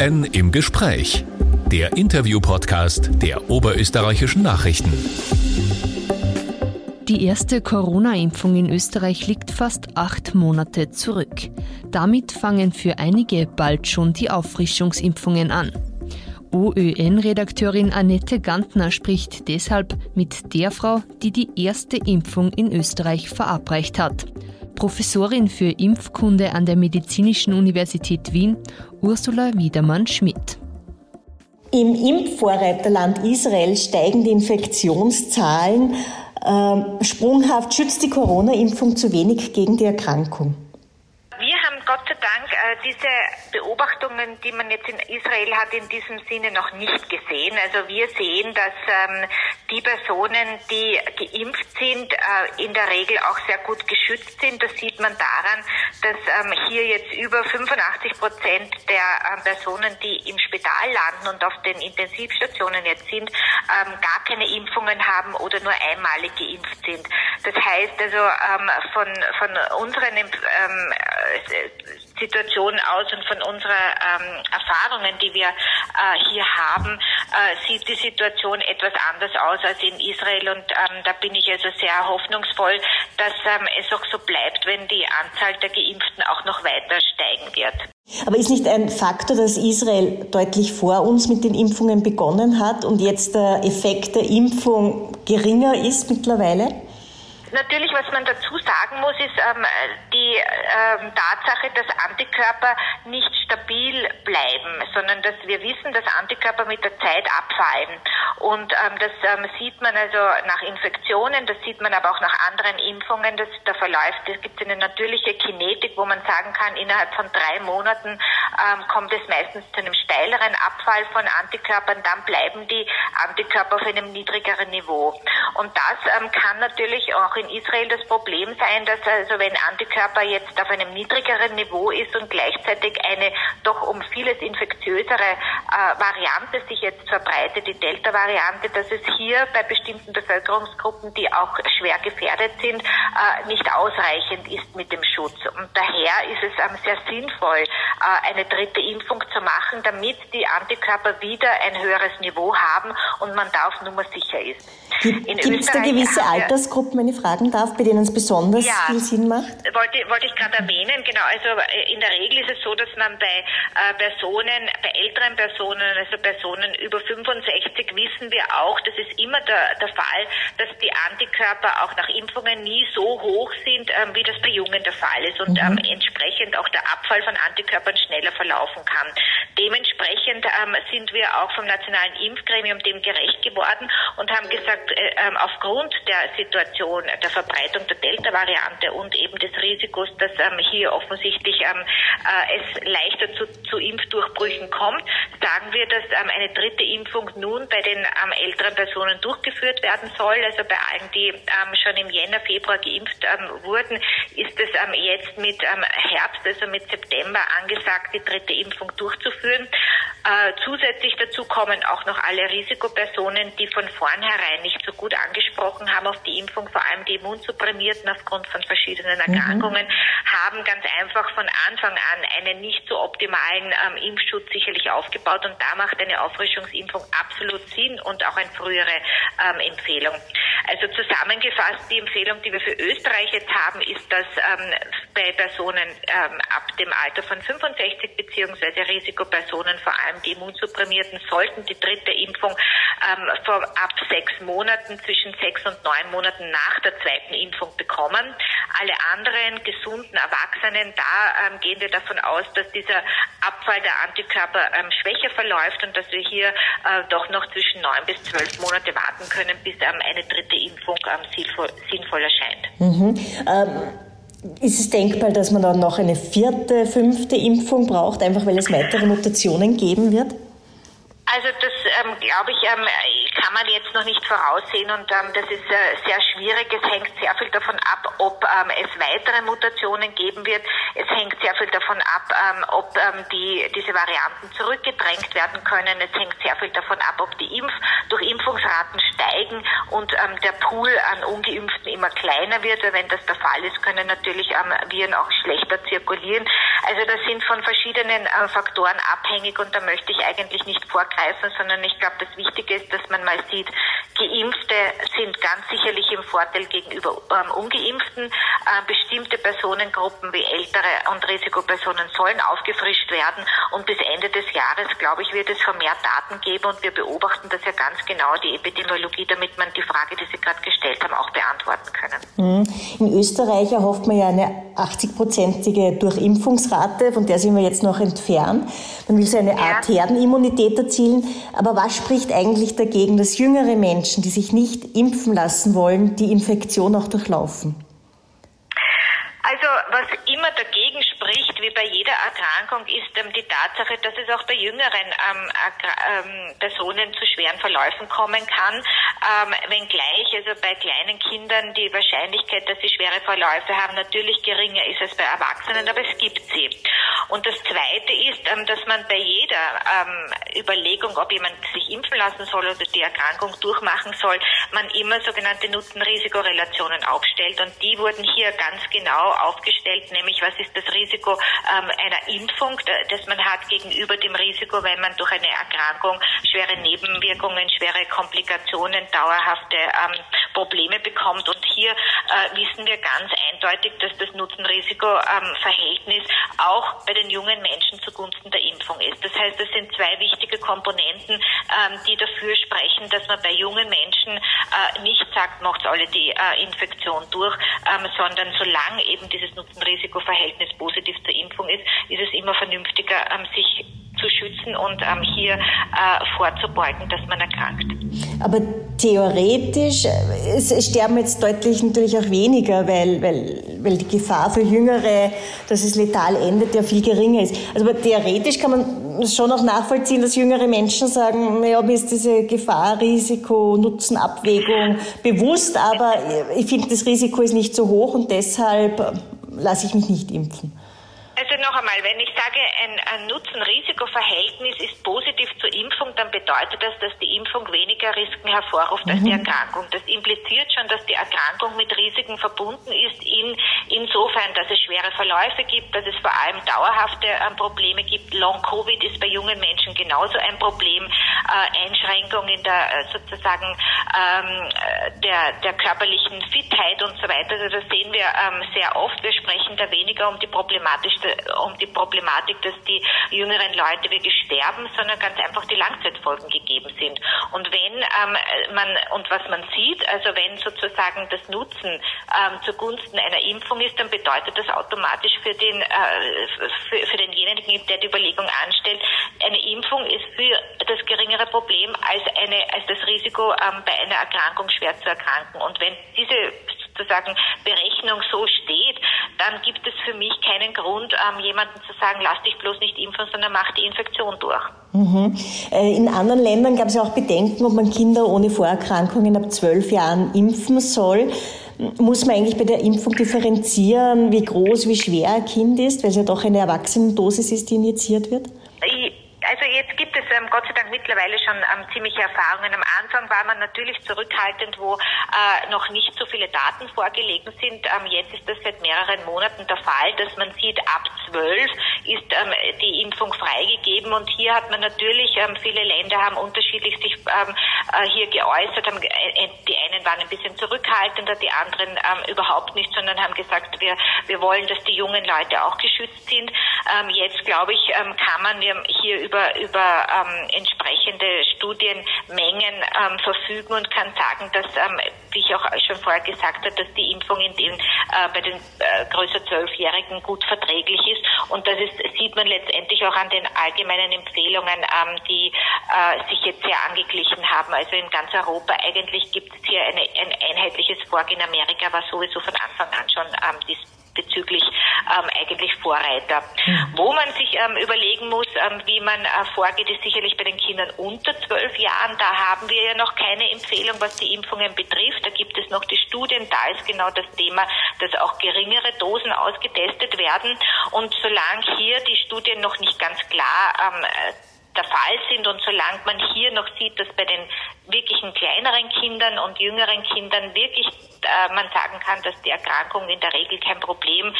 OÖN im Gespräch. Der Interview-Podcast der Oberösterreichischen Nachrichten. Die erste Corona-Impfung in Österreich liegt fast acht Monate zurück. Damit fangen für einige bald schon die Auffrischungsimpfungen an. OÖN-Redakteurin Annette Gantner spricht deshalb mit der Frau, die die erste Impfung in Österreich verabreicht hat. Professorin für Impfkunde an der Medizinischen Universität Wien, Ursula Wiedermann-Schmidt. Im Impfvorreiterland Israel steigen die Infektionszahlen. Ähm, sprunghaft schützt die Corona-Impfung zu wenig gegen die Erkrankung. Gott sei Dank äh, diese Beobachtungen, die man jetzt in Israel hat, in diesem Sinne noch nicht gesehen. Also wir sehen, dass ähm, die Personen, die geimpft sind, äh, in der Regel auch sehr gut geschützt sind. Das sieht man daran, dass ähm, hier jetzt über 85 Prozent der äh, Personen, die im Spital landen und auf den Intensivstationen jetzt sind, ähm, gar keine Impfungen haben oder nur einmalig geimpft sind. Das heißt also ähm, von, von unseren ähm, Situation aus und von unserer ähm, Erfahrungen, die wir äh, hier haben, äh, sieht die Situation etwas anders aus als in Israel und ähm, da bin ich also sehr hoffnungsvoll, dass ähm, es auch so bleibt, wenn die Anzahl der Geimpften auch noch weiter steigen wird. Aber ist nicht ein Faktor, dass Israel deutlich vor uns mit den Impfungen begonnen hat und jetzt der Effekt der Impfung geringer ist mittlerweile? Natürlich, was man dazu sagen muss, ist ähm, die ähm, Tatsache, dass Antikörper nicht stabil bleiben, sondern dass wir wissen, dass Antikörper mit der Zeit abfallen. Und ähm, das ähm, sieht man also nach Infektionen, das sieht man aber auch nach anderen Impfungen, dass da verläuft, es gibt eine natürliche Kinetik, wo man sagen kann, innerhalb von drei Monaten ähm, kommt es meistens zu einem steileren Abfall von Antikörpern, dann bleiben die Antikörper auf einem niedrigeren Niveau. Und das ähm, kann natürlich auch in Israel das Problem sein, dass also wenn Antikörper jetzt auf einem niedrigeren Niveau ist und gleichzeitig eine doch um vieles infektiösere äh, Variante sich jetzt verbreitet, die Delta-Variante, dass es hier bei bestimmten Bevölkerungsgruppen, die auch schwer gefährdet sind, äh, nicht ausreichend ist mit dem Schutz. Und daher ist es ähm, sehr sinnvoll, äh, eine dritte Impfung zu machen, damit die Antikörper wieder ein höheres Niveau haben und man da auf Nummer sicher ist. Gibt es da gewisse Altersgruppen, wenn ich fragen darf, bei denen es besonders ja, viel Sinn macht? Wollte, wollte ich gerade erwähnen, genau. Also äh, in der Regel ist es so, dass man bei äh, Personen, bei älteren Personen, also Personen über 65, wissen wir auch, das ist immer der, der Fall, dass die Antikörper auch nach Impfungen nie so hoch sind, ähm, wie das bei Jungen der Fall ist und mhm. ähm, entsprechend auch der Abfall von Antikörpern schneller verlaufen kann. Dementsprechend ähm, sind wir auch vom Nationalen Impfgremium dem gerecht geworden und haben gesagt, äh, äh, aufgrund der Situation der Verbreitung der Delta-Variante und eben des Risikos, dass ähm, hier offensichtlich ähm, äh, es leichter zu, zu, Impfdurchbrüchen kommt, sagen wir, dass ähm, eine dritte Impfung nun bei den ähm, älteren Personen durchgeführt werden soll. Also bei allen, die ähm, schon im Jänner, Februar geimpft ähm, wurden, ist es jetzt mit Herbst, also mit September angesagt, die dritte Impfung durchzuführen. Äh, zusätzlich dazu kommen auch noch alle Risikopersonen, die von vornherein nicht so gut angesprochen haben auf die Impfung, vor allem die Immunsupprimierten aufgrund von verschiedenen mhm. Erkrankungen, mhm. haben ganz einfach von Anfang an einen nicht so optimalen ähm, Impfschutz sicherlich aufgebaut und da macht eine Auffrischungsimpfung absolut Sinn und auch eine frühere ähm, Empfehlung. Also zusammengefasst, die Empfehlung, die wir für Österreich jetzt haben, ist, dass ähm, bei Personen ähm, ab dem Alter von 65 beziehungsweise Risikopersonen, vor allem die Immunsupprimierten, sollten die dritte Impfung ähm, vor, ab sechs Monaten, zwischen sechs und neun Monaten nach der zweiten Impfung bekommen. Alle anderen gesunden Erwachsenen, da ähm, gehen wir davon aus, dass dieser Abfall der Antikörper ähm, schwächer verläuft und dass wir hier äh, doch noch zwischen neun bis zwölf Monate warten können, bis ähm, eine dritte Impfung ähm, sinnvoll, sinnvoll erscheint. Mhm. Ähm, ist es denkbar, dass man dann noch eine vierte, fünfte Impfung braucht, einfach weil es weitere Mutationen geben wird? Also das ähm, glaube ich, ähm, kann man jetzt noch nicht voraussehen und ähm, das ist äh, sehr schwierig. Es hängt sehr viel davon ab, ob ähm, es weitere Mutationen geben wird. Es hängt sehr viel davon ab, ähm, ob ähm, die, diese Varianten zurückgedrängt werden können. Es hängt sehr viel davon ab, ob die Impf durch Impfungsraten steigen und ähm, der Pool an Ungeimpften immer kleiner wird. Wenn das der Fall ist, können natürlich Viren auch schlechter zirkulieren. Also das sind von verschiedenen äh, Faktoren abhängig und da möchte ich eigentlich nicht vorgreifen, sondern ich glaube, das Wichtige ist, dass man mal sieht, Geimpfte sind ganz sicherlich im Vorteil gegenüber ähm, Ungeimpften. Äh, bestimmte Personengruppen wie ältere und Risikopersonen sollen aufgefrischt werden und bis Ende des Jahres, glaube ich, wird es vermehrt Daten geben und wir beobachten das ja ganz genau, die Epidemiologie, damit man die Frage, die Sie gerade gestellt haben, auch beantworten können. Mhm. In Österreich erhofft man ja eine 80-prozentige Durchimpfungsrate, von der sind wir jetzt noch entfernt. Man will so eine Art. Herdenimmunität erzielen. Aber was spricht eigentlich dagegen, dass jüngere Menschen, die sich nicht impfen lassen wollen, die Infektion auch durchlaufen? Also was immer dagegen spricht, wie bei jeder Erkrankung, ist ähm, die Tatsache, dass es auch bei jüngeren ähm, ähm, Personen zu schweren Verläufen kommen kann. Ähm, wenngleich, also bei kleinen Kindern die Wahrscheinlichkeit, dass sie schwere Verläufe haben, natürlich geringer ist als bei Erwachsenen, aber es gibt sie. Und das Zweite ist, ähm, dass man bei jeder ähm, Überlegung, ob jemand sich impfen lassen soll oder die Erkrankung durchmachen soll, man immer sogenannte Nutzen-Risiko-Relationen aufstellt. Und die wurden hier ganz genau aufgestellt, nämlich was ist das Risiko ähm, einer Impfung, das man hat gegenüber dem Risiko, wenn man durch eine Erkrankung schwere Nebenwirkungen, schwere Komplikationen, dauerhafte ähm, Probleme bekommt. Und hier äh, wissen wir ganz eindeutig, dass das Nutzen-Risiko-Verhältnis ähm, auch bei den jungen Menschen zugunsten der Impfung ist. Das heißt, das sind zwei wichtige Komponenten, ähm, die dafür sprechen, dass man bei jungen Menschen äh, nicht sagt, macht alle die äh, Infektion durch, ähm, sondern solange eben dieses Nutzen-Risiko-Verhältnis positiv zur Impfung ist, ist es immer vernünftiger, ähm, sich zu schützen und ähm, hier äh, vorzubeugen, dass man erkrankt. Aber theoretisch, äh, es sterben jetzt deutlich natürlich auch weniger, weil, weil, weil die Gefahr für Jüngere, dass es letal endet, ja viel geringer ist. Also aber theoretisch kann man schon auch nachvollziehen, dass jüngere Menschen sagen, ja, mir ist diese Gefahr, Risiko, Nutzenabwägung bewusst, aber ich finde, das Risiko ist nicht so hoch und deshalb lasse ich mich nicht impfen. Noch einmal, wenn ich sage, ein, ein Nutzen-Risiko-Verhältnis ist positiv zur Impfung, dann bedeutet das, dass die Impfung weniger Risiken hervorruft mhm. als die mhm. Erkrankung. Das impliziert schon, dass die Erkrankung mit Risiken verbunden ist, in, insofern, dass es schwere Verläufe gibt, dass es vor allem dauerhafte äh, Probleme gibt. Long-Covid ist bei jungen Menschen genauso ein Problem. Äh, Einschränkung in der äh, sozusagen ähm, der, der körperlichen Fitheit und so weiter. Also das sehen wir ähm, sehr oft. Wir sprechen da weniger um die problematische um die Problematik, dass die jüngeren Leute wirklich sterben, sondern ganz einfach die Langzeitfolgen gegeben sind. Und wenn ähm, man und was man sieht, also wenn sozusagen das Nutzen ähm, zugunsten einer Impfung ist, dann bedeutet das automatisch für den äh, für, für denjenigen, der die Überlegung anstellt, eine Impfung ist für das geringere Problem als eine als das Risiko ähm, bei einer Erkrankung schwer zu erkranken. Und wenn diese sozusagen Berechnung so steht, dann gibt es für mich keinen Grund, ähm, jemanden zu sagen, lass dich bloß nicht impfen, sondern mach die Infektion durch. Mhm. Äh, in anderen Ländern gab es ja auch Bedenken, ob man Kinder ohne Vorerkrankungen ab zwölf Jahren impfen soll. Muss man eigentlich bei der Impfung differenzieren, wie groß, wie schwer ein Kind ist, weil es ja doch eine Erwachsenendosis ist, die injiziert wird? Also jetzt gibt es ähm, Gott sei Dank mittlerweile schon ähm, ziemliche Erfahrungen. Am Anfang war man natürlich zurückhaltend, wo äh, noch nicht so viele Daten vorgelegen sind. Ähm, jetzt ist das seit mehreren Monaten der Fall, dass man sieht, ab zwölf ist ähm, die Impfung freigegeben und hier hat man natürlich, ähm, viele Länder haben unterschiedlich sich ähm, äh, hier geäußert. Haben, äh, die einen waren ein bisschen zurückhaltender, die anderen überhaupt nicht, sondern haben gesagt, wir, wir wollen, dass die jungen Leute auch geschützt sind. jetzt, glaube ich, kann man hier über über, über ähm, entsprechende Studienmengen ähm, verfügen und kann sagen, dass, ähm, wie ich auch schon vorher gesagt habe, dass die Impfung in den, äh, bei den äh, größer Zwölfjährigen gut verträglich ist. Und das ist, sieht man letztendlich auch an den allgemeinen Empfehlungen, ähm, die äh, sich jetzt sehr angeglichen haben. Also in ganz Europa eigentlich gibt es hier eine, ein einheitliches Vorgehen. Amerika war sowieso von Anfang an schon ähm, dies bezüglich ähm, eigentlich Vorreiter. Mhm. Wo man sich ähm, überlegen muss, ähm, wie man äh, vorgeht, ist sicherlich bei den Kindern unter zwölf Jahren. Da haben wir ja noch keine Empfehlung, was die Impfungen betrifft. Da gibt es noch die Studien. Da ist genau das Thema, dass auch geringere Dosen ausgetestet werden. Und solange hier die Studien noch nicht ganz klar ähm, der Fall sind und solange man hier noch sieht, dass bei den wirklichen kleineren Kindern und jüngeren Kindern wirklich äh, man sagen kann, dass die Erkrankung in der Regel kein Problem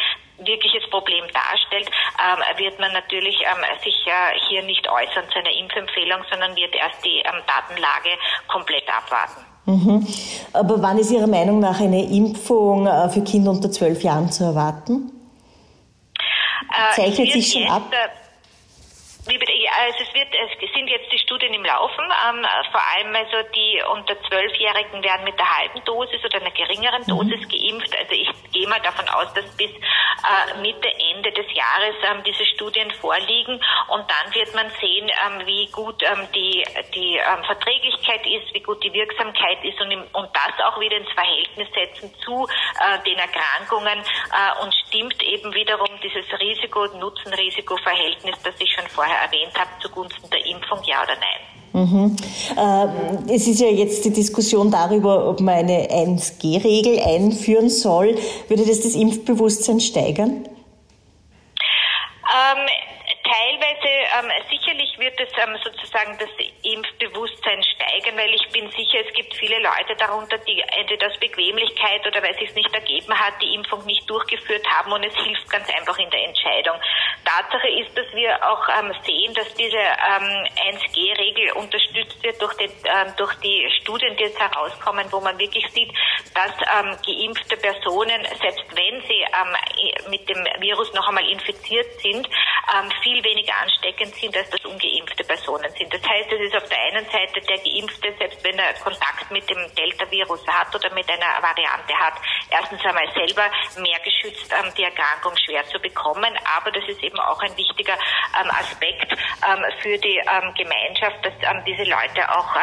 wirkliches Problem darstellt, ähm, wird man natürlich ähm, sich äh, hier nicht äußern zu einer Impfempfehlung, sondern wird erst die ähm, Datenlage komplett abwarten. Mhm. Aber wann ist Ihrer Meinung nach eine Impfung äh, für Kinder unter zwölf Jahren zu erwarten? Äh, Zeichnet sich schon ab? Äh, wie bitte? Ja, also es wird, es sind jetzt die Studien im Laufen. Ähm, vor allem also die unter Zwölfjährigen werden mit der halben Dosis oder einer geringeren mhm. Dosis mhm. geimpft. Also ich gehe mal davon aus, dass bis äh, Mitte, Ende des Jahres ähm, diese Studien vorliegen und dann wird man sehen, ähm, wie gut ähm, die, die ähm, Verträglichkeit ist, wie gut die Wirksamkeit ist und, im, und das auch wieder ins Verhältnis setzen zu äh, den Erkrankungen äh, und stimmt eben wiederum dieses Risiko-Nutzen-Risiko-Verhältnis, das ich schon vorher erwähnt habe, zugunsten der Impfung, ja oder nein. Mhm. Äh, es ist ja jetzt die Diskussion darüber, ob man eine 1G-Regel einführen soll. Würde das das Impfbewusstsein steigern? Ähm, teilweise ähm, sicherlich wird es ähm, sozusagen das Impfbewusstsein steigern, weil ich bin sicher, es gibt viele Leute darunter, die entweder aus Bequemlichkeit oder weil es sich nicht ergeben hat, die Impfung nicht durchgeführt haben und es hilft ganz einfach in der Entscheidung. Tatsache ist, dass wir auch ähm, sehen, dass diese ähm, 1G-Regel unterstützt wird durch, den, ähm, durch die Studien, die jetzt herauskommen, wo man wirklich sieht, dass ähm, geimpfte Personen, selbst wenn sie ähm, mit dem Virus noch einmal infiziert sind, viel weniger ansteckend sind, als das ungeimpfte Personen sind. Das heißt, es ist auf der einen Seite der Geimpfte, selbst wenn er Kontakt mit dem Delta-Virus hat oder mit einer Variante hat, erstens einmal selber mehr geschützt, ähm, die Erkrankung schwer zu bekommen. Aber das ist eben auch ein wichtiger ähm, Aspekt ähm, für die Gemeinschaft, dass diese Leute auch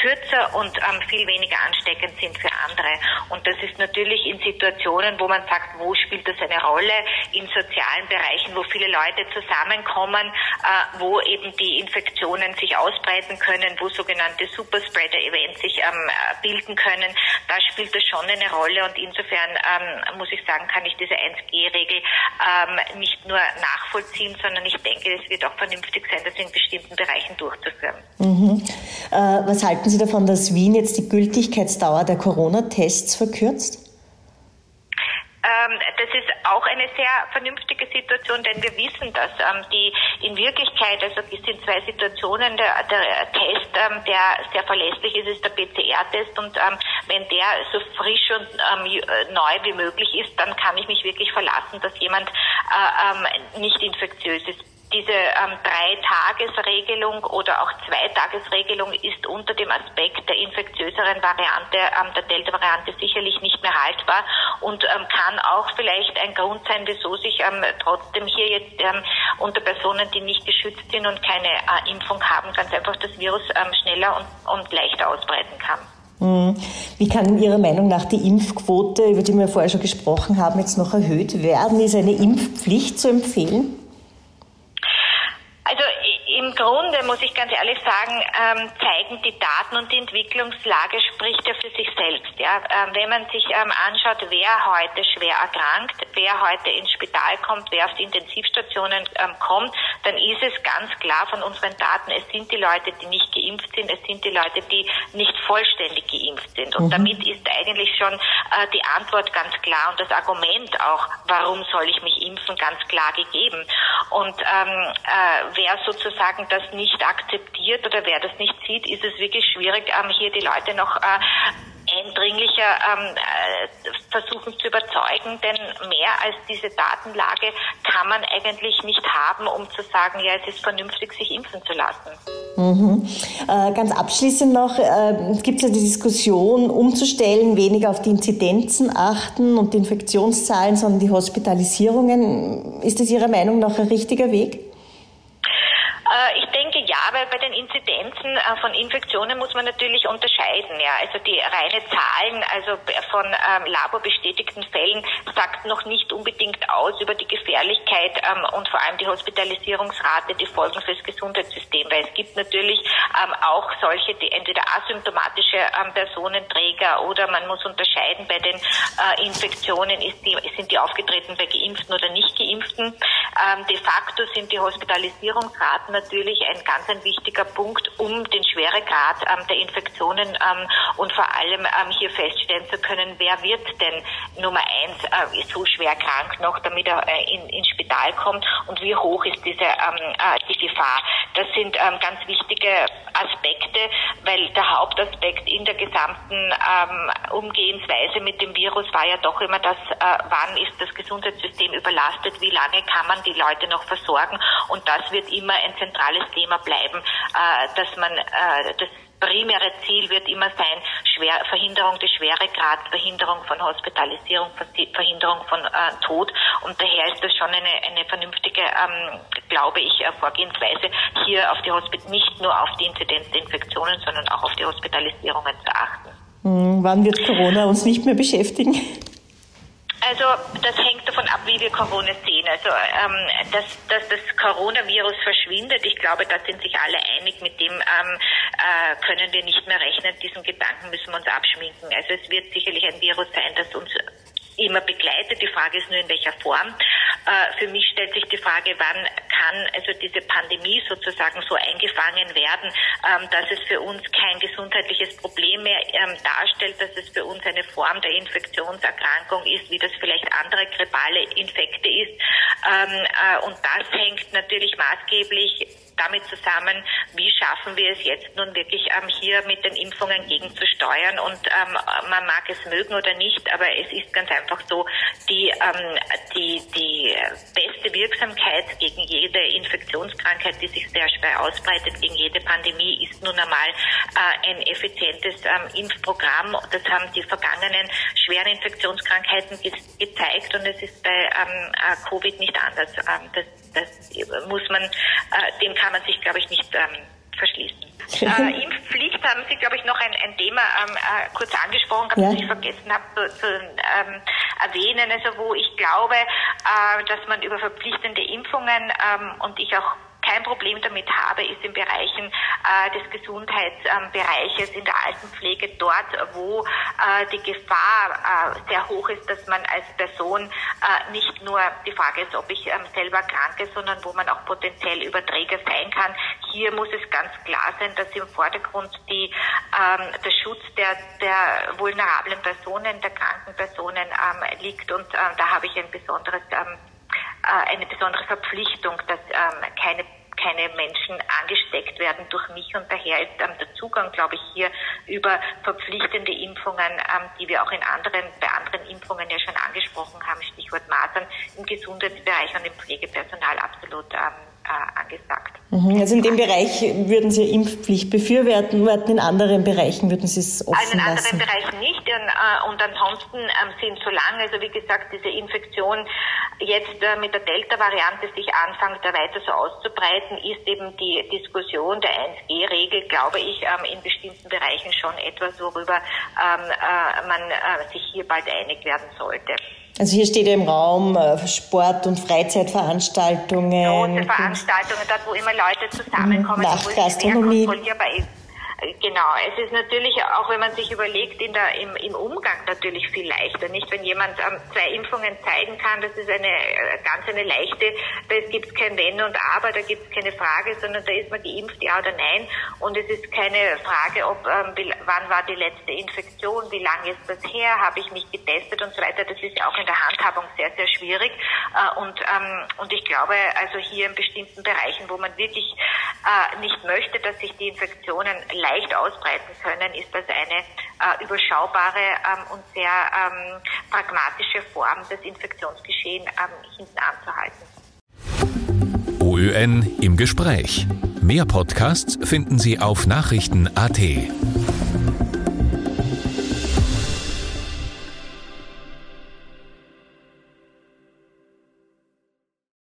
kürzer und ähm, viel weniger ansteckend sind für andere. Und das ist natürlich in Situationen, wo man sagt, wo spielt das eine Rolle? In sozialen Bereichen, wo viele Leute zusammenkommen, äh, wo eben die Infektionen sich ausbreiten können, wo sogenannte Superspreader-Events sich ähm, bilden können. Da spielt das schon eine Rolle und insofern ähm, muss ich sagen, kann ich diese 1G-Regel ähm, nicht nur nachvollziehen, sondern ich denke, es wird auch vernünftig sein, das in bestimmten Bereichen durchzuführen. Mhm. Äh, was halten Sie davon, dass Wien jetzt die Gültigkeitsdauer der Corona-Tests verkürzt? Ähm, das ist auch eine sehr vernünftige Situation, denn wir wissen, dass ähm, die in Wirklichkeit, also es sind zwei Situationen, der, der Test, ähm, der sehr verlässlich ist, ist der PCR-Test und ähm, wenn der so frisch und ähm, äh, neu wie möglich ist, dann kann ich mich wirklich verlassen, dass jemand äh, ähm, nicht infektiös ist diese ähm, Drei-Tages-Regelung oder auch Zwei-Tages-Regelung ist unter dem Aspekt der infektiöseren Variante, ähm, der Delta-Variante sicherlich nicht mehr haltbar und ähm, kann auch vielleicht ein Grund sein, wieso sich ähm, trotzdem hier jetzt ähm, unter Personen, die nicht geschützt sind und keine äh, Impfung haben, ganz einfach das Virus ähm, schneller und, und leichter ausbreiten kann. Hm. Wie kann Ihrer Meinung nach die Impfquote, über die wir vorher schon gesprochen haben, jetzt noch erhöht werden? Ist eine Impfpflicht zu empfehlen? Grunde muss ich ganz ehrlich sagen, ähm, zeigen die Daten und die Entwicklungslage spricht ja für sich selbst. Ja? Ähm, wenn man sich ähm, anschaut, wer heute schwer erkrankt, wer heute ins Spital kommt, wer auf die Intensivstationen ähm, kommt, dann ist es ganz klar von unseren Daten, es sind die Leute, die nicht geimpft sind, es sind die Leute, die nicht vollständig geimpft sind. Und mhm. damit ist eigentlich schon äh, die Antwort ganz klar und das Argument auch, warum soll ich mich impfen, ganz klar gegeben. Und ähm, äh, wer sozusagen das nicht akzeptiert oder wer das nicht sieht, ist es wirklich schwierig, ähm, hier die Leute noch äh, eindringlicher ähm, äh, versuchen zu überzeugen, denn mehr als diese Datenlage kann man eigentlich nicht haben, um zu sagen, ja, es ist vernünftig, sich impfen zu lassen. Mhm. Äh, ganz abschließend noch, äh, es gibt ja die Diskussion, umzustellen, weniger auf die Inzidenzen achten und die Infektionszahlen, sondern die Hospitalisierungen. Ist das Ihrer Meinung nach ein richtiger Weg? Äh, ja, weil bei den Inzidenzen äh, von Infektionen muss man natürlich unterscheiden. Ja. Also die reine Zahlen, also von ähm, laborbestätigten Fällen, sagt noch nicht unbedingt aus über die Gefährlichkeit ähm, und vor allem die Hospitalisierungsrate, die Folgen fürs Gesundheitssystem. Weil es gibt natürlich ähm, auch solche, die entweder asymptomatische ähm, Personenträger oder man muss unterscheiden bei den äh, Infektionen, die, sind die aufgetreten bei Geimpften oder nicht Geimpften. Ähm, de facto sind die Hospitalisierungsraten natürlich ein ganz ein wichtiger Punkt, um den Schweregrad ähm, der Infektionen ähm, und vor allem ähm, hier feststellen zu können, wer wird denn Nummer eins äh, so schwer krank noch, damit er äh, in, ins Spital kommt und wie hoch ist diese ähm, äh, die Gefahr. Das sind ähm, ganz wichtige Aspekte, weil der Hauptaspekt in der gesamten ähm, Umgehensweise mit dem Virus war ja doch immer das, äh, wann ist das Gesundheitssystem überlastet, wie lange kann man die Leute noch versorgen und das wird immer ein zentrales Thema bleiben, äh, dass man äh, das primäre Ziel wird immer sein, Schwer, Verhinderung des Schweregrads, Verhinderung von Hospitalisierung, Verhinderung von äh, Tod. Und daher ist das schon eine, eine vernünftige, ähm, glaube ich, äh, Vorgehensweise, hier auf die Hospit nicht nur auf die Inzidenz der Infektionen, sondern auch auf die Hospitalisierungen zu achten. Hm, wann wird Corona uns nicht mehr beschäftigen? Also das hängt davon ab, wie wir Corona sehen. Also ähm, dass, dass das Coronavirus verschwindet, ich glaube, da sind sich alle einig. Mit dem ähm, äh, können wir nicht mehr rechnen. Diesen Gedanken müssen wir uns abschminken. Also es wird sicherlich ein Virus sein, das uns immer begleitet. Die Frage ist nur, in welcher Form. Äh, für mich stellt sich die Frage, wann kann also diese Pandemie sozusagen so eingefangen werden, ähm, dass es für uns kein gesundheitliches Problem mehr ähm, darstellt, dass es für uns eine Form der Infektionserkrankung ist, wie das vielleicht andere grippale Infekte ist. Ähm, äh, und das hängt natürlich maßgeblich damit zusammen, wie schaffen wir es jetzt nun wirklich ähm, hier mit den Impfungen gegenzusteuern. Und ähm, man mag es mögen oder nicht, aber es ist ganz einfach so, die, ähm, die, die beste Wirksamkeit gegen jede Infektionskrankheit, die sich sehr schwer ausbreitet, gegen jede Pandemie, ist nun einmal äh, ein effizientes ähm, Impfprogramm. Das haben die vergangenen schweren Infektionskrankheiten ge gezeigt und es ist bei ähm, äh, Covid nicht anders. Ähm, das, das muss man, äh, dem kann man sich, glaube ich, nicht ähm, verschließen. Äh, Impfpflicht haben Sie, glaube ich, noch ein, ein Thema ähm, äh, kurz angesprochen, ja. das ich vergessen habe zu, zu ähm, erwähnen, also wo ich glaube, äh, dass man über verpflichtende Impfungen ähm, und ich auch kein Problem damit habe, ist in Bereichen äh, des Gesundheitsbereiches, ähm, in der Altenpflege, dort, wo äh, die Gefahr äh, sehr hoch ist, dass man als Person äh, nicht nur die Frage ist, ob ich ähm, selber kranke, sondern wo man auch potenziell Überträger sein kann. Hier muss es ganz klar sein, dass im Vordergrund die, ähm, der Schutz der, der vulnerablen Personen, der kranken Personen ähm, liegt und äh, da habe ich ein besonderes ähm, äh, eine besondere Verpflichtung, dass ähm, keine keine Menschen angesteckt werden durch mich. Und daher ist ähm, der Zugang, glaube ich, hier über verpflichtende Impfungen, ähm, die wir auch in anderen, bei anderen Impfungen ja schon angesprochen haben, Stichwort Masern im Gesundheitsbereich und im Pflegepersonal absolut ähm, äh, angesagt. Mhm. Also in dem Bereich würden Sie Impfpflicht befürworten, in anderen Bereichen würden Sie es offen lassen? In anderen Bereichen nicht. Und, äh, und ansonsten ähm, sind so lange, also wie gesagt, diese Infektion jetzt äh, mit der Delta-Variante sich anfängt, da weiter so auszubreiten, ist eben die Diskussion der 1G-Regel, glaube ich, ähm, in bestimmten Bereichen schon etwas, worüber ähm, man sich hier bald einig werden sollte. Also hier steht ja im Raum äh, Sport- und Freizeitveranstaltungen. Große Veranstaltungen, dort wo immer Leute zusammenkommen, wo es Gastronomie. kontrollierbar ist. Genau, es ist natürlich auch, wenn man sich überlegt, in der, im, im Umgang natürlich viel leichter. Nicht, wenn jemand ähm, zwei Impfungen zeigen kann, das ist eine äh, ganz eine leichte, da gibt kein Wenn und Aber, da gibt es keine Frage, sondern da ist man geimpft, ja oder nein. Und es ist keine Frage, ob ähm, wie, wann war die letzte Infektion, wie lange ist das her, habe ich mich getestet und so weiter. Das ist ja auch in der Handhabung sehr, sehr schwierig. Äh, und, ähm, und ich glaube, also hier in bestimmten Bereichen, wo man wirklich äh, nicht möchte, dass sich die Infektionen leicht ausbreiten können, ist das eine äh, überschaubare ähm, und sehr ähm, pragmatische Form, das Infektionsgeschehen ähm, hinten anzuhalten. OÖN im Gespräch. Mehr Podcasts finden Sie auf Nachrichten.at.